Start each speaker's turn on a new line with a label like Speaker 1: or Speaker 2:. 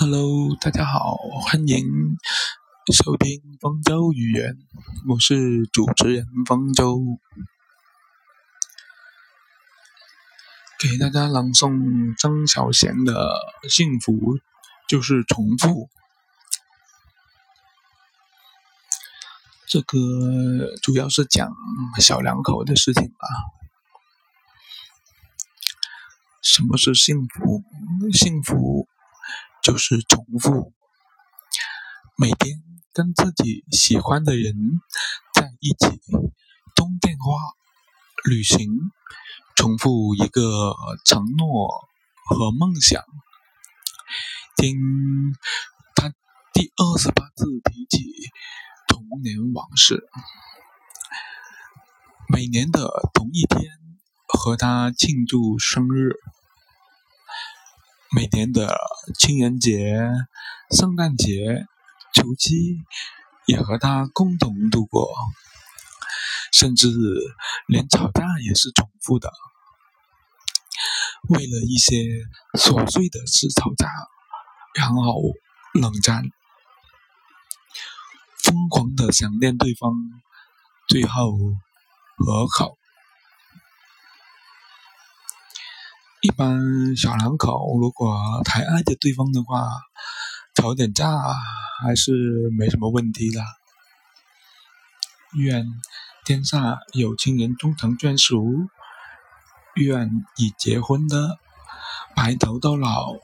Speaker 1: Hello，大家好，欢迎收听方舟语言，我是主持人方舟，给大家朗诵张小娴的《幸福就是重复》，这个主要是讲小两口的事情吧。什么是幸福？幸福。就是重复，每天跟自己喜欢的人在一起通电话、旅行，重复一个承诺和梦想。听他第二十八次提起童年往事，每年的同一天和他庆祝生日。每年的情人节、圣诞节、除夕，也和他共同度过，甚至连吵架也是重复的。为了一些琐碎的事吵架，然后冷战，疯狂的想念对方，最后和好。一般小两口如果还爱着对方的话，吵点架还是没什么问题的。愿天下有情人终成眷属，愿已结婚的白头到老。